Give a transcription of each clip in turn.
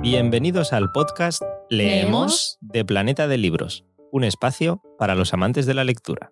Bienvenidos al podcast Leemos de Planeta de Libros, un espacio para los amantes de la lectura.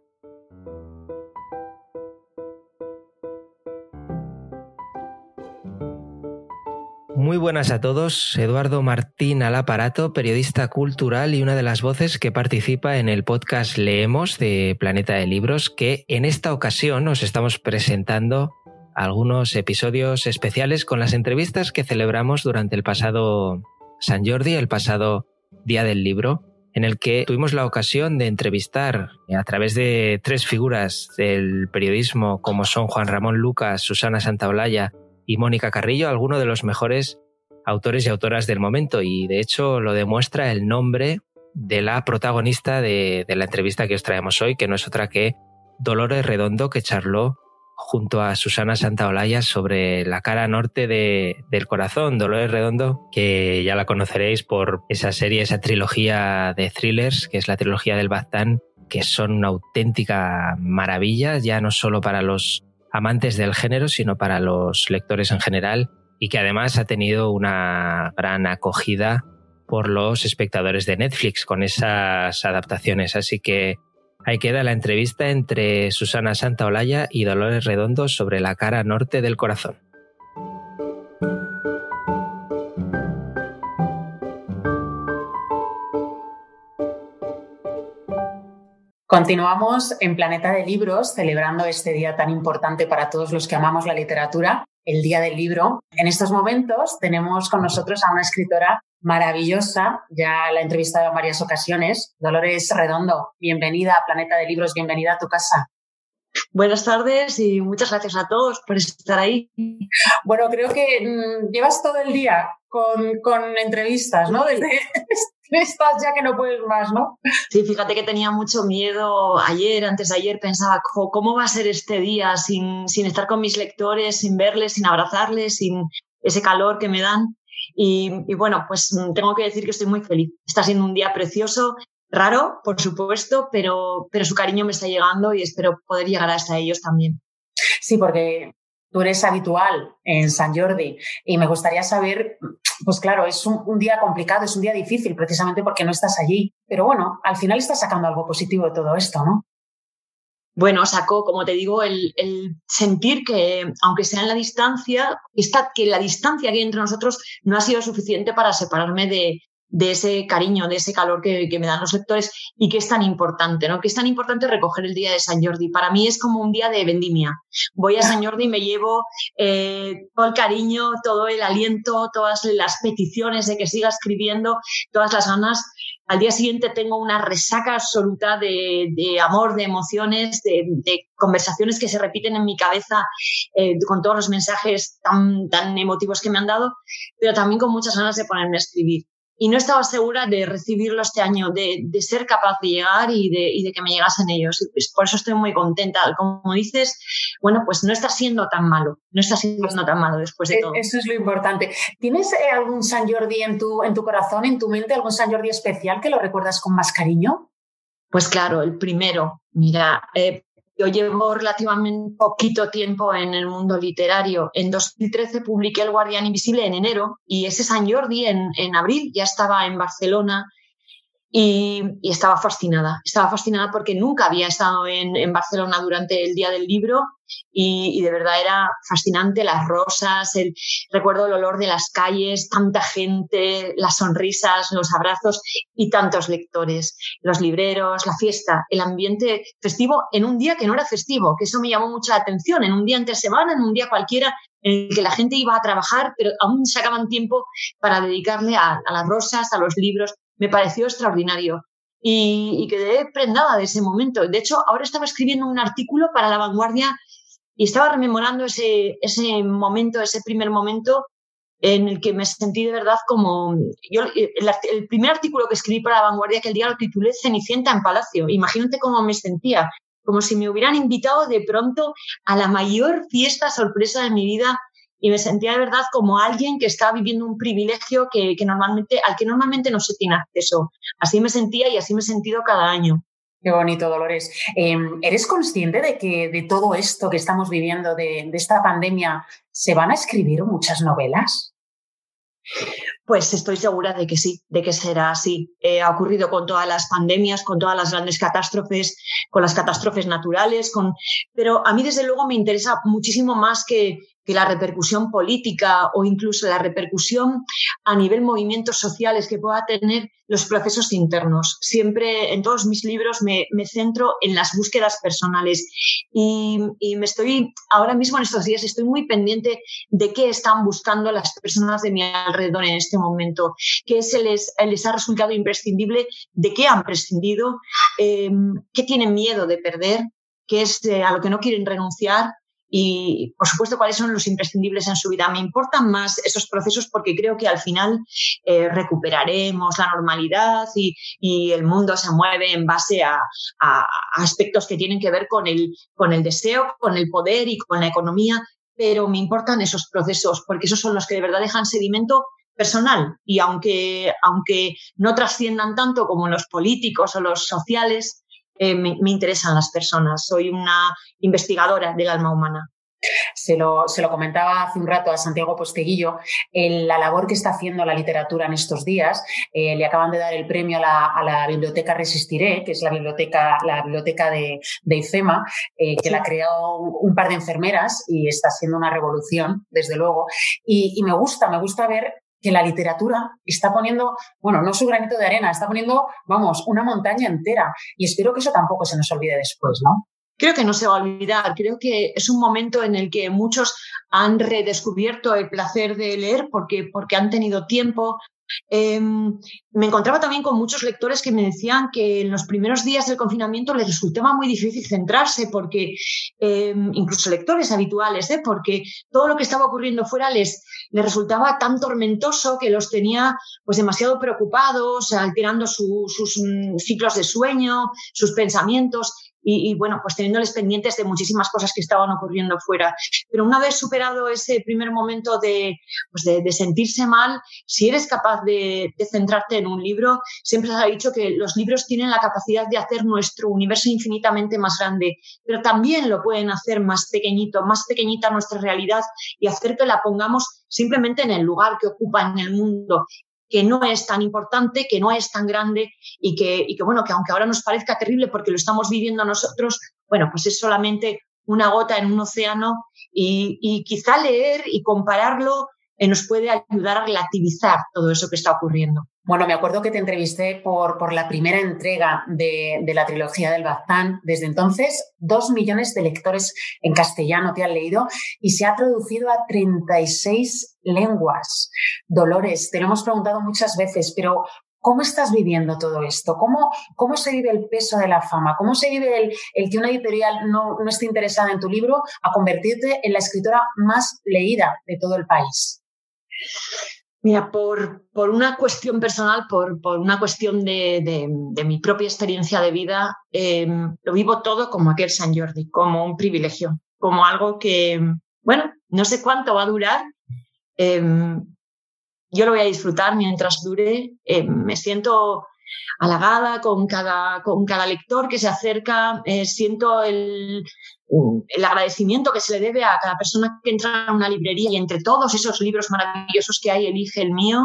Muy buenas a todos, Eduardo Martín al aparato, periodista cultural y una de las voces que participa en el podcast Leemos de Planeta de Libros, que en esta ocasión nos estamos presentando algunos episodios especiales con las entrevistas que celebramos durante el pasado San Jordi, el pasado Día del Libro, en el que tuvimos la ocasión de entrevistar a través de tres figuras del periodismo como son Juan Ramón Lucas, Susana Santaolalla y Mónica Carrillo, algunos de los mejores autores y autoras del momento. Y de hecho lo demuestra el nombre de la protagonista de, la entrevista que os traemos hoy, que no es otra que Dolores Redondo, que charló junto a Susana Santaolalla sobre la cara norte de, del corazón, Dolores Redondo, que ya la conoceréis por esa serie, esa trilogía de thrillers, que es la trilogía del Baztán, que son una auténtica maravilla, ya no solo para los amantes del género, sino para los lectores en general, y que además ha tenido una gran acogida por los espectadores de Netflix con esas adaptaciones. Así que Ahí queda la entrevista entre Susana Santaolalla y Dolores Redondo sobre la cara norte del corazón. Continuamos en Planeta de Libros celebrando este día tan importante para todos los que amamos la literatura, el Día del Libro. En estos momentos tenemos con nosotros a una escritora maravillosa, ya la he entrevistado en varias ocasiones. Dolores Redondo, bienvenida a Planeta de Libros, bienvenida a tu casa. Buenas tardes y muchas gracias a todos por estar ahí. Bueno, creo que mm, llevas todo el día con, con entrevistas, ¿no? Desde estás ya que no puedes más, ¿no? Sí, fíjate que tenía mucho miedo ayer, antes de ayer, pensaba, ¿cómo va a ser este día sin, sin estar con mis lectores, sin verles, sin abrazarles, sin ese calor que me dan? Y, bueno, pues mm, tengo que decir que estoy muy feliz. Está siendo un día precioso, raro, por supuesto, pero, pero su cariño me está llegando y espero poder llegar hasta ellos también. Sí, porque tú eres habitual en San Jordi y me gustaría saber, pues claro, es un, día complicado, es un día difícil precisamente porque no estás allí, pero bueno, al final estás sacando algo positivo de todo esto, ¿no? bueno, sacó, como te digo, el, sentir que, aunque sea en la distancia, está, que la distancia que hay entre nosotros no ha sido suficiente para separarme de, de ese cariño, de ese calor que, me dan los lectores y que es tan importante, ¿no? Que es tan importante recoger el día de San Jordi. Para mí es como un día de vendimia. Voy a San Jordi y me llevo eh, todo el cariño, todo el aliento, todas las peticiones de que siga escribiendo, todas las ganas al día siguiente tengo una resaca absoluta de, amor, de emociones, de, conversaciones que se repiten en mi cabeza eh, con todos los mensajes tan, tan emotivos que me han dado, pero también con muchas ganas de ponerme a escribir y no estaba segura de recibirlo este año, de, de ser capaz de llegar y de, y de, que me llegasen ellos. Pues por eso estoy muy contenta. Como dices, bueno, pues no está siendo tan malo, no está siendo tan malo después de e, todo. Eso es lo importante. ¿Tienes eh, algún San Jordi en tu, en tu corazón, en tu mente, algún San Jordi especial que lo recuerdas con más cariño? Pues claro, el primero. Mira, eh, yo llevo relativamente poquito tiempo en el mundo literario. En 2013 publiqué El Guardián Invisible en enero y ese San Jordi en, en abril ya estaba en Barcelona y, estaba fascinada. Estaba fascinada porque nunca había estado en, en Barcelona durante el Día del Libro y, de verdad era fascinante las rosas, el, recuerdo el olor de las calles, tanta gente, las sonrisas, los abrazos y tantos lectores, los libreros, la fiesta, el ambiente festivo en un día que no era festivo, que eso me llamó mucha atención, en un día entre semana, en un día cualquiera en el que la gente iba a trabajar, pero aún sacaban tiempo para dedicarle a, a las rosas, a los libros. Me pareció extraordinario y, quedé prendada de ese momento. De hecho, ahora estaba escribiendo un artículo para La Vanguardia y estaba rememorando ese, ese momento, ese primer momento en el que me sentí de verdad como... Yo, el, primer artículo que escribí para La Vanguardia, que el día lo titulé Cenicienta en Palacio. Imagínate cómo me sentía, como si me hubieran invitado de pronto a la mayor fiesta sorpresa de mi vida y me sentía de verdad como alguien que estaba viviendo un privilegio que, que, normalmente, al que normalmente no se tiene acceso. Así me sentía y así me he sentido cada año. Qué bonito, Dolores. Em, ¿Eres consciente de que de todo esto que estamos viviendo, de, esta pandemia, se van a escribir muchas novelas? Pues estoy segura de que sí, de que será así. Eh, ha ocurrido con todas las pandemias, con todas las grandes catástrofes, con las catástrofes naturales, con... pero a mí desde luego me interesa muchísimo más que que la repercusión política o incluso la repercusión a nivel movimientos sociales que pueda tener los procesos internos. Siempre en todos mis libros me, centro en las búsquedas personales y, me estoy, ahora mismo en estos días, estoy muy pendiente de qué están buscando las personas de mi alrededor en este momento, qué se les, les ha resultado imprescindible, de qué han prescindido, eh, qué tienen miedo de perder, qué es eh, a lo que no quieren renunciar y, por supuesto, cuáles son los imprescindibles en su vida. Me importan más esos procesos porque creo que al final eh, recuperaremos la normalidad y, el mundo se mueve en base a, aspectos que tienen que ver con el, con el deseo, con el poder y con la economía, pero me importan esos procesos porque esos son los que de verdad dejan sedimento personal y aunque, aunque no trasciendan tanto como los políticos o los sociales, eh, me, interesan las personas. Soy una investigadora del alma humana. Se lo, se lo, comentaba hace un rato a Santiago Posteguillo, la labor que está haciendo la literatura en estos días. Eh, le acaban de dar el premio a la, Biblioteca Resistiré, que es la biblioteca, la biblioteca de, de IFEMA, eh, que la ha creado un, par de enfermeras y está siendo una revolución, desde luego. Y, y me gusta, me gusta ver que la literatura está poniendo, bueno, no su granito de arena, está poniendo, vamos, una montaña entera. Y espero que eso tampoco se nos olvide después, ¿no? Creo que no se va a olvidar. Creo que es un momento en el que muchos han redescubierto el placer de leer porque, porque han tenido tiempo, Em, me encontraba también con muchos lectores que me decían que en los primeros días del confinamiento les resultaba muy difícil centrarse, porque em, incluso lectores habituales, ¿eh? porque todo lo que estaba ocurriendo fuera les, les resultaba tan tormentoso que los tenía pues demasiado preocupados, alterando sus mm, ciclos de sueño, sus pensamientos y, bueno, pues teniéndoles pendientes de muchísimas cosas que estaban ocurriendo fuera. Pero una vez superado ese primer momento de, pues de, sentirse mal, si eres capaz de, centrarte en un libro, siempre se ha dicho que los libros tienen la capacidad de hacer nuestro universo infinitamente más grande, pero también lo pueden hacer más pequeñito, más pequeñita nuestra realidad y hacer que la pongamos simplemente en el lugar que ocupa en el mundo que no es tan importante, que no es tan grande y que, y que, bueno, que aunque ahora nos parezca terrible porque lo estamos viviendo nosotros, bueno, pues es solamente una gota en un océano y, y quizá leer y compararlo eh, nos puede ayudar a relativizar todo eso que está ocurriendo. Bueno, me acuerdo que te entrevisté por, por la primera entrega de, de, la trilogía del Baztán. Desde entonces, dos millones de lectores en castellano te han leído y se ha traducido a 36 lenguas. Dolores, te lo hemos preguntado muchas veces, pero ¿Cómo estás viviendo todo esto? ¿Cómo, ¿Cómo se vive el peso de la fama? ¿Cómo se vive el, el que una editorial no, no esté interesada en tu libro a convertirte en la escritora más leída de todo el país? Mira, por, por, una cuestión personal, por, por una cuestión de, de, mi propia experiencia de vida, em, lo vivo todo como aquel San Jordi, como un privilegio, como algo que, bueno, no sé cuánto va a durar. Em, yo lo voy a disfrutar mientras dure. Em, me siento halagada con cada, con cada lector que se acerca, eh, siento el, el agradecimiento que se le debe a cada persona que entra a una librería y entre todos esos libros maravillosos que hay elige el mío,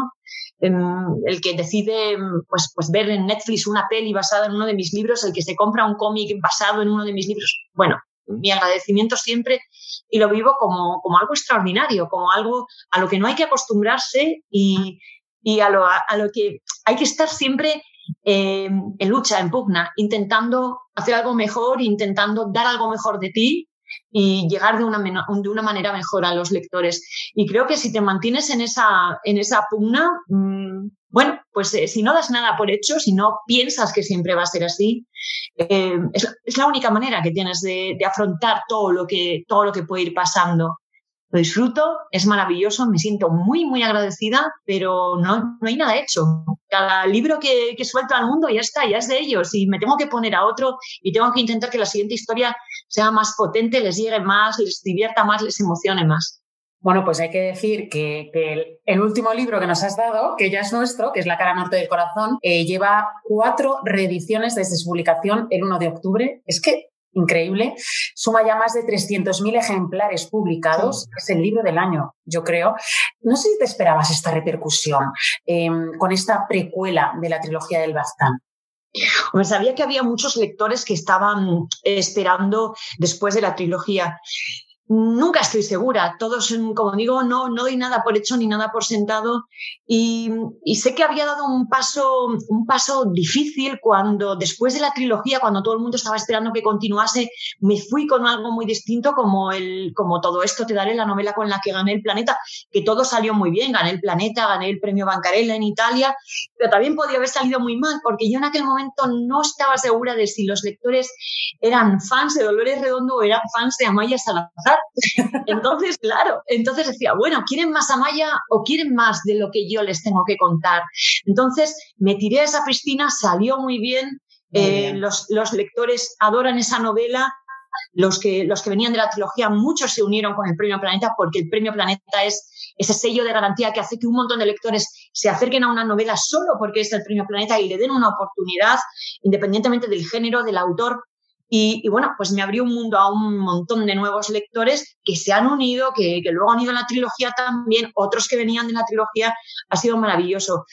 em, el que decide pues, pues ver en Netflix una peli basada en uno de mis libros, el que se compra un cómic basado en uno de mis libros. Bueno, mi agradecimiento siempre y lo vivo como, como algo extraordinario, como algo a lo que no hay que acostumbrarse y, y a, lo, a, lo que hay que estar siempre eh, en lucha, en pugna, intentando hacer algo mejor, intentando dar algo mejor de ti y llegar de una, de una manera mejor a los lectores. Y creo que si te mantienes en esa, en esa pugna, mm, bueno, pues eh, si no das nada por hecho, si no piensas que siempre va a ser así, eh, es, la única manera que tienes de, de, afrontar todo lo, que, todo lo que puede ir pasando lo disfruto, es maravilloso, me siento muy, muy agradecida, pero no, no hay nada hecho. Cada libro que, que suelto al mundo ya está, ya es de ellos y me tengo que poner a otro y tengo que intentar que la siguiente historia sea más potente, les llegue más, les divierta más, les emocione más. Bueno, pues hay que decir que, el, último libro que nos has dado, que ya es nuestro, que es La cara norte del corazón, eh, lleva cuatro reediciones desde su publicación el 1 de octubre. Es que increíble. Suma ya más de 300.000 ejemplares publicados. Es el libro del año, yo creo. No sé si te esperabas esta repercusión em, con esta precuela de la trilogía del Baztán. sabía que había muchos lectores que estaban esperando después de la trilogía. Nunca estoy segura. Todos, como digo, no, no doy nada por hecho ni nada por sentado. Y, sé que había dado un paso, un paso difícil cuando, después de la trilogía, cuando todo el mundo estaba esperando que continuase, me fui con algo muy distinto, como, el, como todo esto te daré la novela con la que gané el planeta, que todo salió muy bien. Gané el planeta, gané el premio Bancarella en Italia, pero también podía haber salido muy mal, porque yo en aquel momento no estaba segura de si los lectores eran fans de Dolores Redondo o eran fans de Amaya Salazar. Entonces, claro, entonces decía, bueno, ¿quieren más Amaya o quieren más de lo que yo les tengo que contar? Entonces me tiré a esa piscina, salió muy bien, eh, los, los, lectores adoran esa novela. Los que, los que venían de la trilogía, muchos se unieron con el Premio Planeta porque el Premio Planeta es ese sello de garantía que hace que un montón de lectores se acerquen a una novela solo porque es el Premio Planeta y le den una oportunidad, independientemente del género, del autor, y, bueno, pues me abrió un mundo a un montón de nuevos lectores que se han unido, que, luego han ido a la trilogía también, otros que venían de la trilogía, ha sido maravilloso.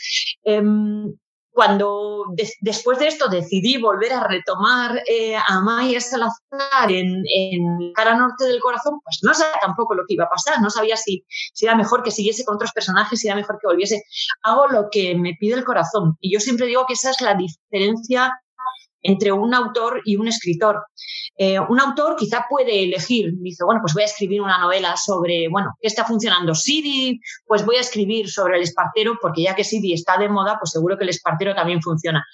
Em, cuando después de esto decidí volver a retomar eh, a Maya Salazar en, en, Cara Norte del Corazón, pues no sabía tampoco lo que iba a pasar, no sabía si, si era mejor que siguiese con otros personajes, si era mejor que volviese. Hago lo que me pide el corazón y yo siempre digo que esa es la diferencia entre un autor y un escritor. Eh, un autor quizá puede elegir, dice, bueno, pues voy a escribir una novela sobre, bueno, ¿qué está funcionando? Sidi, pues voy a escribir sobre el espartero, porque ya que Sidi está de moda, pues seguro que el espartero también funciona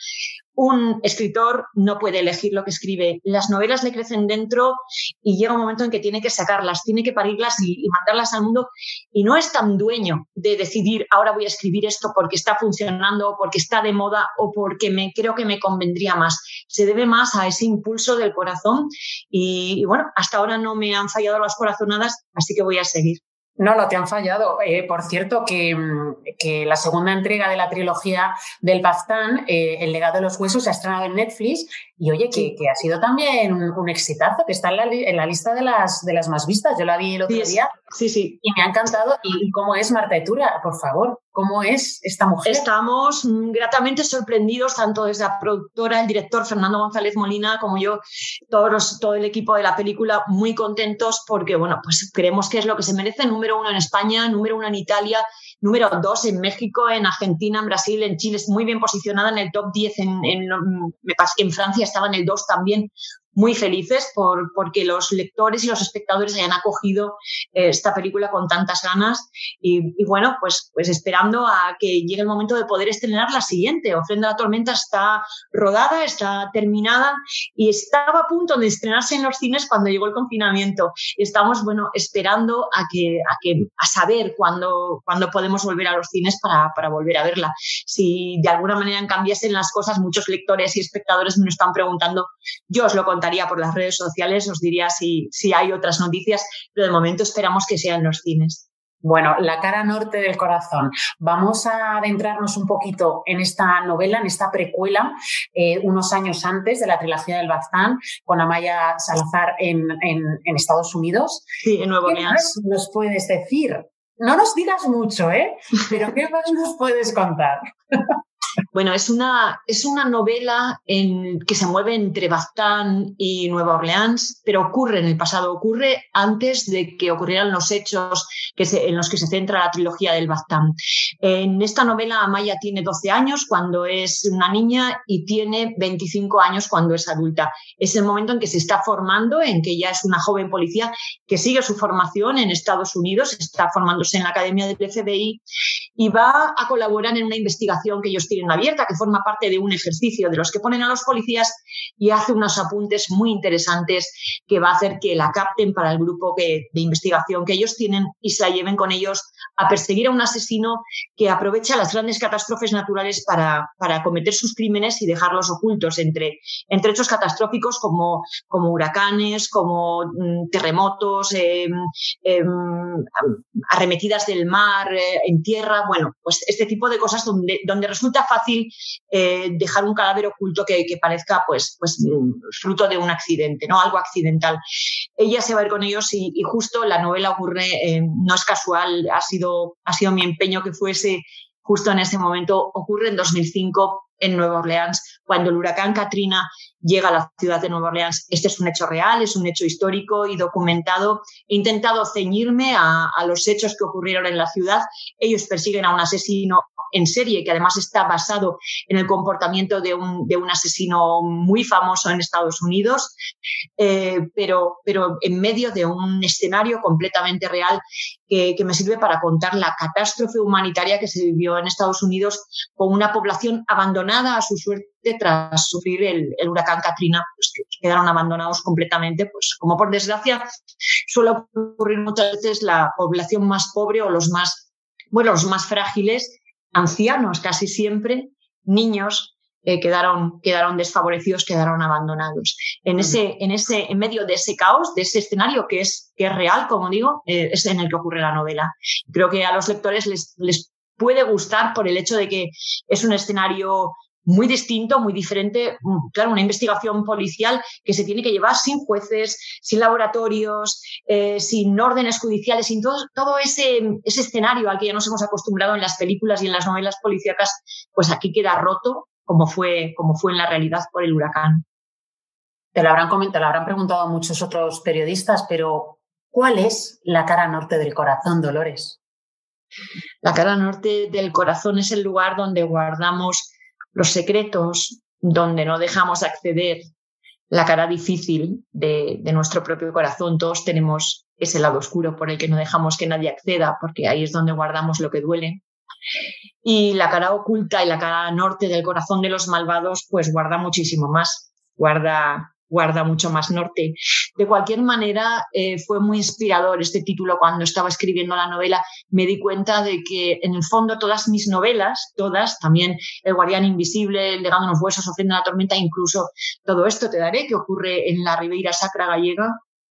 un escritor no puede elegir lo que escribe. Las novelas le crecen dentro y llega un momento en que tiene que sacarlas, tiene que parirlas y, mandarlas al mundo y no es tan dueño de decidir ahora voy a escribir esto porque está funcionando, porque está de moda o porque me creo que me convendría más. Se debe más a ese impulso del corazón y bueno, hasta ahora no me han fallado las corazonadas, así que voy a seguir. No, no te han fallado. Eh, por cierto, mm, que, la segunda entrega de la trilogía del Baztán, eh, El legado de los huesos, se ha estrenado en Netflix y oye, que, ha sido también un, exitazo, que está en la, lista de las, de las más vistas. Yo la vi el otro día sí, sí. y me ha encantado. ¿Y cómo es Marta Etura? Por favor, ¿cómo es esta mujer? Estamos gratamente sorprendidos, tanto desde la productora, el director Fernando González Molina, como yo, todos todo el equipo de la película, muy contentos porque, bueno, pues creemos que es lo que se merece. Número uno en España, número uno en Italia número dos en México, en Argentina, en Brasil, en Chile, es muy bien posicionada en el top 10, en, en, en Francia estaba en el 2 también, muy felices por, porque los lectores y los espectadores hayan acogido eh, esta película con tantas ganas y, bueno, pues, pues esperando a que llegue el momento de poder estrenar la siguiente. Ofrenda a la Tormenta está rodada, está terminada y estaba a punto de estrenarse en los cines cuando llegó el confinamiento. Estamos, bueno, esperando a, que, a, que, a saber cuándo, cuándo podemos volver a los cines para, para volver a verla. Si de alguna manera cambiasen las cosas, muchos lectores y espectadores me están preguntando, yo os lo contaré por las redes sociales, os diría si, si hay otras noticias, pero de momento esperamos que sean los cines. Bueno, La cara norte del corazón. Vamos a adentrarnos un poquito en esta novela, en esta precuela, eh, unos años antes de la trilogía del Baztán, con Amaya Salazar en, en, Estados Unidos. Sí, en Nuevo Orleans. nos puedes decir? No nos digas mucho, ¿eh? Pero ¿qué más nos puedes contar? Bueno, es una, es una novela en, que se mueve entre Baztán y Nueva Orleans, pero ocurre en el pasado, ocurre antes de que ocurrieran los hechos que en los que se centra la trilogía del Baztán. En esta novela, Amaya tiene 12 años cuando es una niña y tiene 25 años cuando es adulta. Es el momento en que se está formando, en que ya es una joven policía que sigue su formación en Estados Unidos, está formándose en la Academia del FBI y va a colaborar en una investigación que ellos tienen abierta, que forma parte de un ejercicio de los que ponen a los policías y hace unos apuntes muy interesantes que va a hacer que la capten para el grupo de investigación que ellos tienen y se la lleven con ellos a perseguir a un asesino que aprovecha las grandes catástrofes naturales para, para cometer sus crímenes y dejarlos ocultos entre, entre hechos catastróficos como, como huracanes, como mm, terremotos, em, em, arremetidas del mar eh, en tierra, bueno, pues este tipo de cosas donde, donde resulta fácil eh, dejar un cadáver oculto que, que, parezca pues, pues fruto de un accidente, ¿no? Algo accidental. Ella se va a ir con ellos y, y justo la novela ocurre, eh, no es casual, ha sido, ha sido mi empeño que fuese justo en ese momento, ocurre en 2005 en Nueva Orleans, cuando el huracán Katrina llega a la ciudad de Nueva Orleans. Este es un hecho real, es un hecho histórico y documentado. He intentado ceñirme a, los hechos que ocurrieron en la ciudad. Ellos persiguen a un asesino en serie que además está basado en el comportamiento de un, de un asesino muy famoso en Estados Unidos, eh, pero, pero en medio de un escenario completamente real que, que me sirve para contar la catástrofe humanitaria que se vivió en Estados Unidos con una población abandonada a su suerte tras sufrir el, huracán Katrina, pues que quedaron abandonados completamente, pues como por desgracia suele ocurrir muchas veces la población más pobre o los más, bueno, los más frágiles, ancianos casi siempre, niños eh, quedaron, quedaron desfavorecidos, quedaron abandonados. En ese, en ese, en medio de ese caos, de ese escenario que es, que es real, como digo, eh, es en el que ocurre la novela. Creo que a los lectores les puede gustar por el hecho de que es un escenario muy distinto, muy diferente. Mm, claro, una investigación policial que se tiene que llevar sin jueces, sin laboratorios, eh, sin órdenes judiciales, sin todo, todo ese, ese escenario al que ya nos hemos acostumbrado en las películas y en las novelas policíacas, pues aquí queda roto como fue, como fue en la realidad por el huracán. Te lo habrán comentado, lo habrán preguntado muchos otros periodistas, pero ¿cuál es la cara norte del corazón, Dolores? La cara norte del corazón es el lugar donde guardamos los secretos, donde no dejamos acceder la cara difícil de, nuestro propio corazón. Todos tenemos ese lado oscuro por el que no dejamos que nadie acceda, porque ahí es donde guardamos lo que duele. Y la cara oculta y la cara norte del corazón de los malvados, pues guarda muchísimo más. Guarda guarda mucho más norte. De cualquier manera, eh, fue muy inspirador este título cuando estaba escribiendo la novela. Me di cuenta de que, en el fondo, todas mis novelas, todas, también El Guardián Invisible, El Legado de los Huesos, Ofrenda la Tormenta, incluso todo esto te daré, que ocurre en la Ribeira Sacra gallega,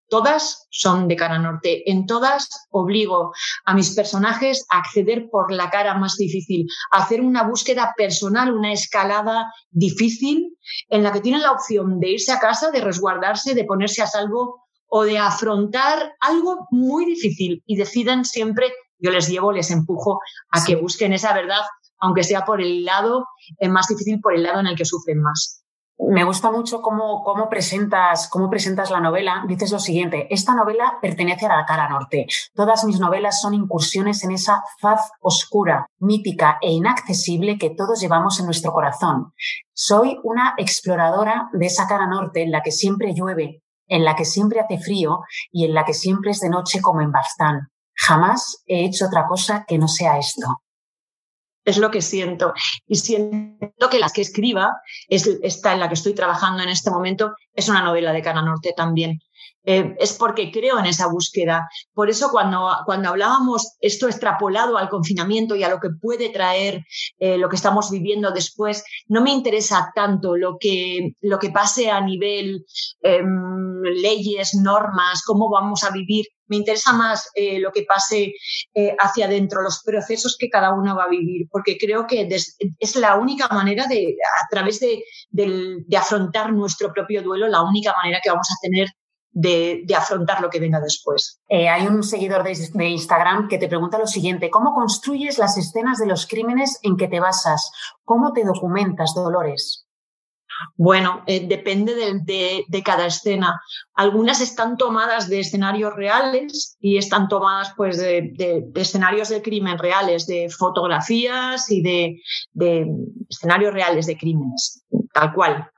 Todas son de cara norte. En todas obligo a mis personajes a acceder por la cara más difícil, a hacer una búsqueda personal, una escalada difícil en la que tienen la opción de irse a casa, de resguardarse, de ponerse a salvo o de afrontar algo muy difícil y decidan siempre, yo les llevo, les empujo a que busquen esa verdad, aunque sea por el lado más difícil, por el lado en el que sufren más. Me gusta mucho cómo, cómo, presentas, cómo presentas la novela. Dices lo siguiente, esta novela pertenece a la cara norte. Todas mis novelas son incursiones en esa faz oscura, mítica e inaccesible que todos llevamos en nuestro corazón. Soy una exploradora de esa cara norte en la que siempre llueve, en la que siempre hace frío y en la que siempre es de noche como en Bastán. Jamás he hecho otra cosa que no sea esto es lo que siento. Y siento que la que escriba, es, esta en la que estoy trabajando en este momento, es una novela de Cara Norte también. Eh, es porque creo en esa búsqueda. Por eso cuando, cuando hablábamos esto extrapolado al confinamiento y a lo que puede traer eh, lo que estamos viviendo después, no me interesa tanto lo que, lo que pase a nivel eh, leyes, normas, cómo vamos a vivir. Me interesa más eh, lo que pase eh, hacia adentro, los procesos que cada uno va a vivir, porque creo que es la única manera de, a través de, de, afrontar nuestro propio duelo, la única manera que vamos a tener de, afrontar lo que venga después. Eh, hay un seguidor de, Instagram que te pregunta lo siguiente, ¿cómo construyes las escenas de los crímenes en que te basas? ¿Cómo te documentas, Dolores? Bueno, eh, depende de, de, cada escena. Algunas están tomadas de escenarios reales y están tomadas pues, de, de escenarios de crimen reales, de fotografías y de, escenarios reales de crímenes, tal cual.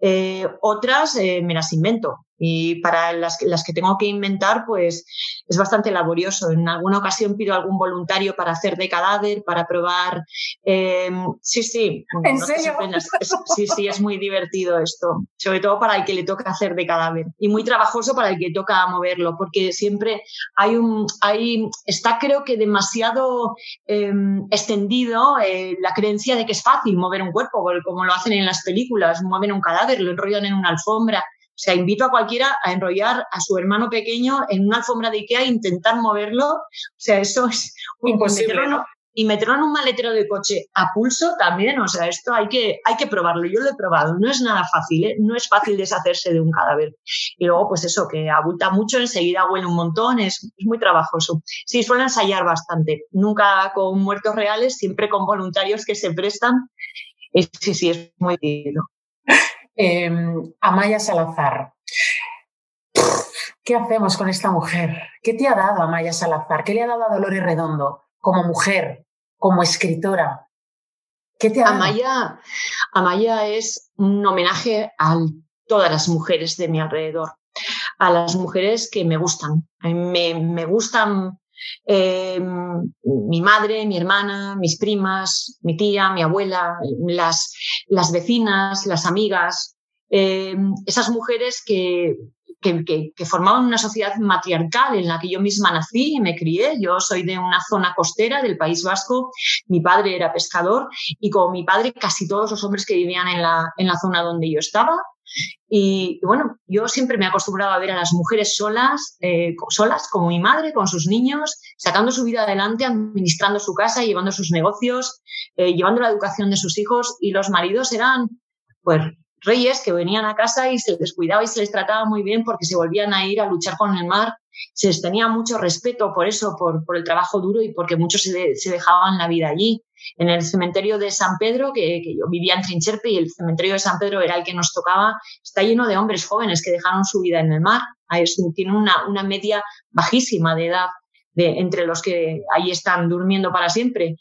Eh, otras eh, me las invento y para las, las, que tengo que inventar, pues es bastante laborioso. En alguna ocasión pido algún voluntario para hacer de cadáver, para probar. Eh, sí, sí. ¿En no serio? Es, sí, sí, es muy divertido esto. Sobre todo para el que le toca hacer de cadáver. Y muy trabajoso para el que toca moverlo, porque siempre hay un. Hay, está, creo que, demasiado eh, extendido eh, la creencia de que es fácil mover un cuerpo, como lo hacen en las películas. Mueven un cadáver, lo enrollan en una alfombra o sea, invito a cualquiera a enrollar a su hermano pequeño en una alfombra de Ikea e intentar moverlo. O sea, eso es imposible. Meterlo, y meterlo en un maletero de coche a pulso también, o sea, esto hay que, hay que probarlo. Yo lo he probado, no es nada fácil, ¿eh? no es fácil deshacerse de un cadáver. Y luego, pues eso, que abulta mucho, enseguida huele un montón, es, muy trabajoso. Sí, suelo ensayar bastante, nunca con muertos reales, siempre con voluntarios que se prestan. sí, sí, es muy divertido. Em, Amaya Salazar. ¿Qué hacemos con esta mujer? ¿Qué te ha dado Amaya Salazar? ¿Qué le ha dado a Dolores Redondo como mujer, como escritora? ¿Qué te ha? Amaya, Amaya es un homenaje a todas las mujeres de mi alrededor, a las mujeres que me gustan. Me, me gustan em, mi madre, mi hermana, mis primas, mi tía, mi abuela, las, las vecinas, las amigas, em, esas mujeres que, que, formaban una sociedad matriarcal en la que yo misma nací y me crié. Yo soy de una zona costera del País Vasco, mi padre era pescador y como mi padre casi todos los hombres que vivían en la, en la zona donde yo estaba. Y, bueno, yo siempre me he acostumbrado a ver a las mujeres solas, eh, solas como mi madre, con sus niños, sacando su vida adelante, administrando su casa, llevando sus negocios, eh, llevando la educación de sus hijos y los maridos eran pues reyes que venían a casa y se les cuidaba y se les trataba muy bien porque se volvían a ir a luchar con el mar. Se les tenía mucho respeto por eso, por, por el trabajo duro y porque muchos se, se, dejaban la vida allí. En el cementerio de San Pedro, que, yo vivía en Trincherpe y el cementerio de San Pedro era el que nos tocaba, está lleno de hombres jóvenes que dejaron su vida en el mar. Tiene una, una media bajísima de edad entre los que ahí están durmiendo para siempre.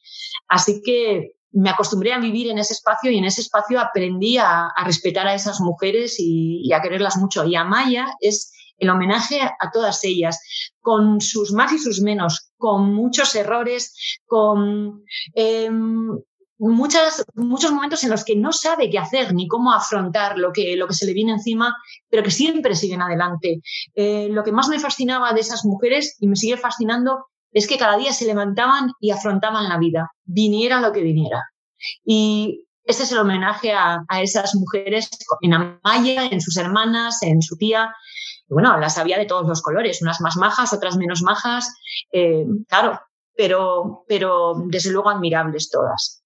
Así que me acostumbré a vivir en ese espacio y en ese espacio aprendí a, respetar a esas mujeres y, a quererlas mucho. Y Amaya es el homenaje a todas ellas, con sus más y sus menos, con muchos errores, con muchas, muchos momentos en los que no sabe qué hacer ni cómo afrontar lo que, lo que se le viene encima, pero que siempre siguen adelante. Eh, lo que más me fascinaba de esas mujeres y me sigue fascinando es que cada día se levantaban y afrontaban la vida, viniera lo que viniera. Y este es el homenaje a, esas mujeres en Amaya, en sus hermanas, en su tía. Bueno, las había de todos los colores, unas más majas, otras menos majas, eh, claro, pero, pero desde luego admirables todas.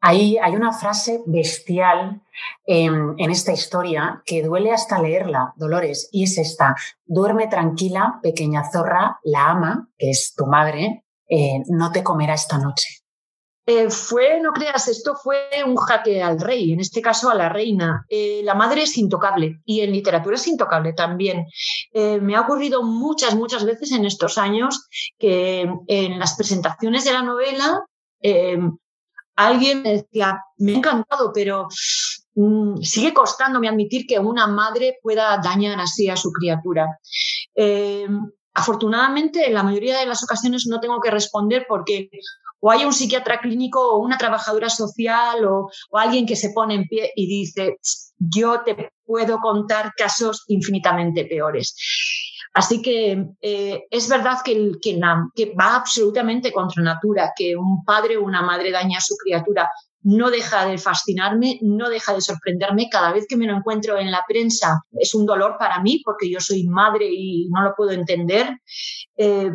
Ahí hay una frase bestial en, esta historia que duele hasta leerla, Dolores, y es esta, duerme tranquila, pequeña zorra, la ama, que es tu madre, eh, no te comerá esta noche. Eh, fue, no creas, esto fue un jaque al rey, en este caso a la reina. Eh, la madre es intocable y en literatura es intocable también. me ha ocurrido muchas, muchas veces en estos años que en las presentaciones de la novela alguien me decía, me ha encantado, pero mm, sigue costándome admitir que una madre pueda dañar así a su criatura. Eh, afortunadamente, en la mayoría de las ocasiones no tengo que responder porque o hay un psiquiatra clínico o una trabajadora social o, alguien que se pone en pie y dice, yo te puedo contar casos infinitamente peores. Así que eh, es verdad que, va absolutamente contra natura, que un padre o una madre daña a su criatura. No deja de fascinarme, no deja de sorprenderme. Cada vez que me lo encuentro en la prensa es un dolor para mí porque yo soy madre y no lo puedo entender. Eh,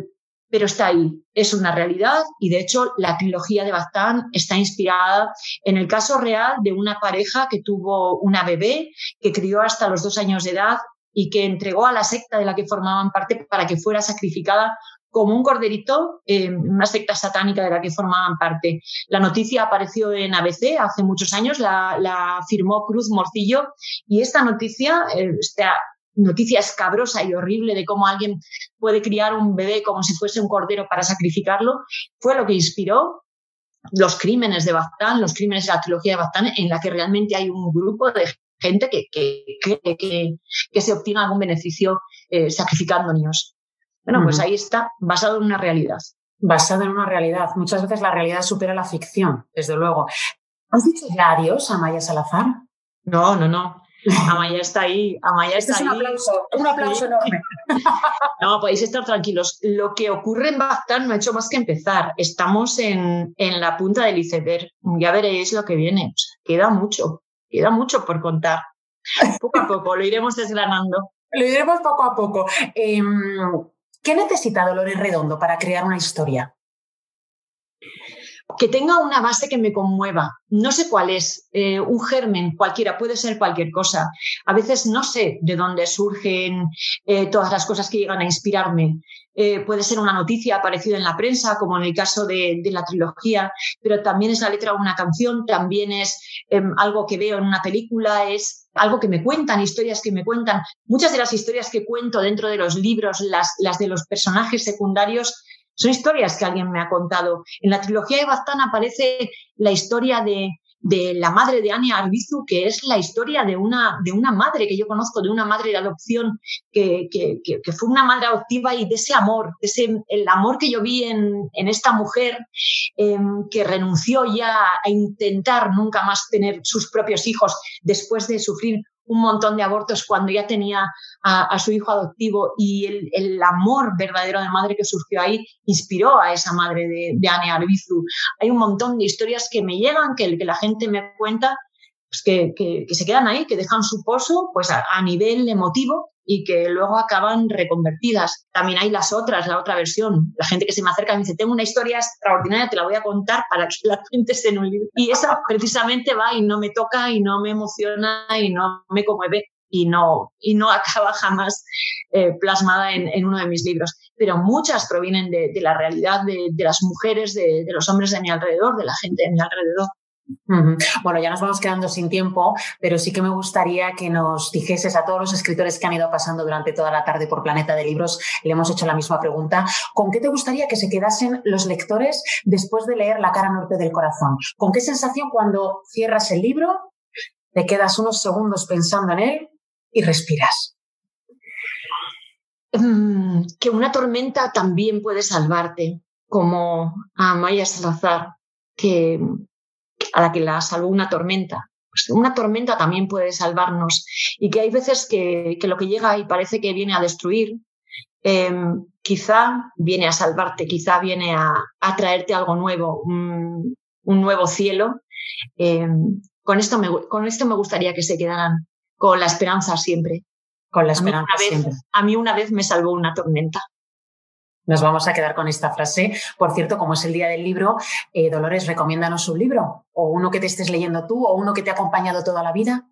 pero está ahí, es una realidad y de hecho la trilogía de Baztán está inspirada en el caso real de una pareja que tuvo una bebé que crió hasta los dos años de edad y que entregó a la secta de la que formaban parte para que fuera sacrificada como un corderito en una secta satánica de la que formaban parte. La noticia apareció en ABC hace muchos años, la, firmó Cruz Morcillo y esta noticia, eh, esta noticia escabrosa y horrible de cómo alguien puede criar un bebé como si fuese un cordero para sacrificarlo, fue lo que inspiró los crímenes de Baztán, los crímenes de la trilogía de Baztán, en la que realmente hay un grupo de gente que, que, que, se obtiene algún beneficio eh, sacrificando niños. Bueno, pues ahí está, basado en una realidad. Basado en una realidad. Muchas veces la realidad supera la ficción, desde luego. ¿Has dicho ya adiós a Maya Salazar? No, no, no. Amaya está ahí. Amaya este está es un aplauso, un aplauso enorme. No, podéis estar tranquilos. Lo que ocurre en Bagdad no ha hecho más que empezar. Estamos en, en la punta del iceberg. Ya veréis lo que viene. queda mucho queda mucho por contar. Poco a poco, lo iremos desgranando. Lo iremos poco a poco. Em, ¿Qué necesita Dolores Redondo para crear una historia? Que tenga una base que me conmueva. No sé cuál es, eh, un germen cualquiera, puede ser cualquier cosa. A veces no sé de dónde surgen eh, todas las cosas que llegan a inspirarme. Eh, puede ser una noticia aparecida en la prensa, como en el caso de, la trilogía, pero también es la letra de una canción, también es em, algo que veo en una película, es algo que me cuentan, historias que me cuentan. Muchas de las historias que cuento dentro de los libros, las, las de los personajes secundarios, son historias que alguien me ha contado. En la trilogía de Baztán aparece la historia de, de la madre de Ania Arbizu, que es la historia de una, de una madre que yo conozco, de una madre de adopción, que, que, que, fue una madre adoptiva y de ese amor, de ese, el amor que yo vi en, en esta mujer em, que renunció ya a intentar nunca más tener sus propios hijos después de sufrir un montón de abortos cuando ya tenía a, su hijo adoptivo y el, amor verdadero de madre que surgió ahí inspiró a esa madre de, de Anne Arbizu. Hay un montón de historias que me llegan, que, que la gente me cuenta, pues que, que, se quedan ahí, que dejan su pozo pues a nivel emotivo y que luego acaban reconvertidas. También hay las otras, la otra versión. La gente que se me acerca y me dice, tengo una historia extraordinaria, te la voy a contar para que la cuentes en un libro. Y esa precisamente va y no me toca y no me emociona y no me conmueve y no, y no acaba jamás eh, plasmada en, uno de mis libros. Pero muchas provienen de, la realidad de, las mujeres, de, de los hombres de mi alrededor, de la gente de mi alrededor. Bueno, ya nos vamos quedando sin tiempo, pero sí que me gustaría que nos dijeses a todos los escritores que han ido pasando durante toda la tarde por Planeta de Libros, le hemos hecho la misma pregunta, ¿con qué te gustaría que se quedasen los lectores después de leer La cara norte del corazón? ¿Con qué sensación cuando cierras el libro, te quedas unos segundos pensando en él y respiras? Mm, que una tormenta también puede salvarte, como a Maya Salazar, que a la que la salvó una tormenta. Pues una tormenta también puede salvarnos y que hay veces que, lo que llega y parece que viene a destruir, em, quizá viene a salvarte, quizá viene a, traerte algo nuevo, un, nuevo cielo. Em, con, esto me, con esto me gustaría que se quedaran con la esperanza siempre. Con la esperanza siempre. A mí una vez me salvó una tormenta. Nos vamos a quedar con esta frase. Por cierto, como es el día del libro, eh, Dolores, recomiéndanos un libro, o uno que te estés leyendo tú, o uno que te ha acompañado toda la vida.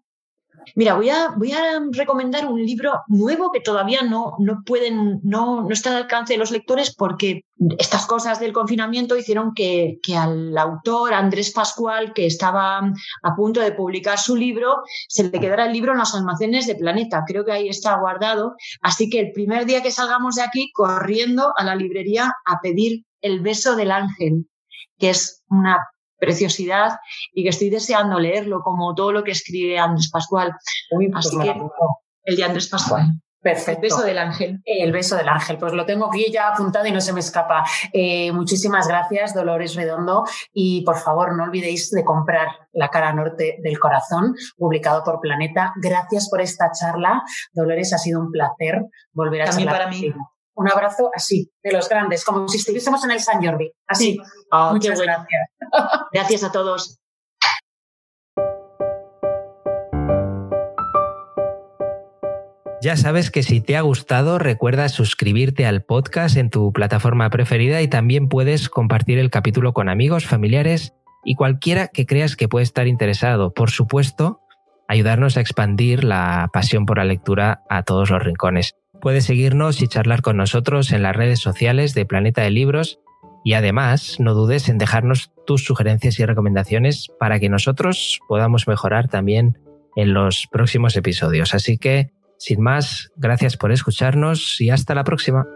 Mira, voy a, voy a recomendar un libro nuevo que todavía no, no pueden, no, no está al alcance de los lectores porque estas cosas del confinamiento hicieron que, que, al autor Andrés Pascual, que estaba a punto de publicar su libro, se le quedara el libro en los almacenes de Planeta. Creo que ahí está guardado. Así que el primer día que salgamos de aquí, corriendo a la librería a pedir El beso del ángel, que es una preciosidad y que estoy deseando leerlo, como todo lo que escribe Andrés Pascual. Pues Así que el de Andrés Pascual. Perfecto. El beso del ángel. El beso del ángel. Pues lo tengo aquí ya apuntado y no se me escapa. Eh, muchísimas gracias, Dolores Redondo. Y por favor, no olvidéis de comprar La cara norte del corazón, publicado por Planeta. Gracias por esta charla. Dolores, ha sido un placer volver a También para mí un abrazo así, de los grandes, como si estuviésemos en el San Jordi. Así. Ah, Muchas gracias. Gracias a todos. Ya sabes que si te ha gustado, recuerda suscribirte al podcast en tu plataforma preferida y también puedes compartir el capítulo con amigos, familiares y cualquiera que creas que puede estar interesado. Por supuesto, ayudarnos a expandir la pasión por la lectura a todos los rincones. Puedes seguirnos y charlar con nosotros en las redes sociales de Planeta de Libros y además no dudes en dejarnos tus sugerencias y recomendaciones para que nosotros podamos mejorar también en los próximos episodios. Así que, sin más, gracias por escucharnos y hasta la próxima.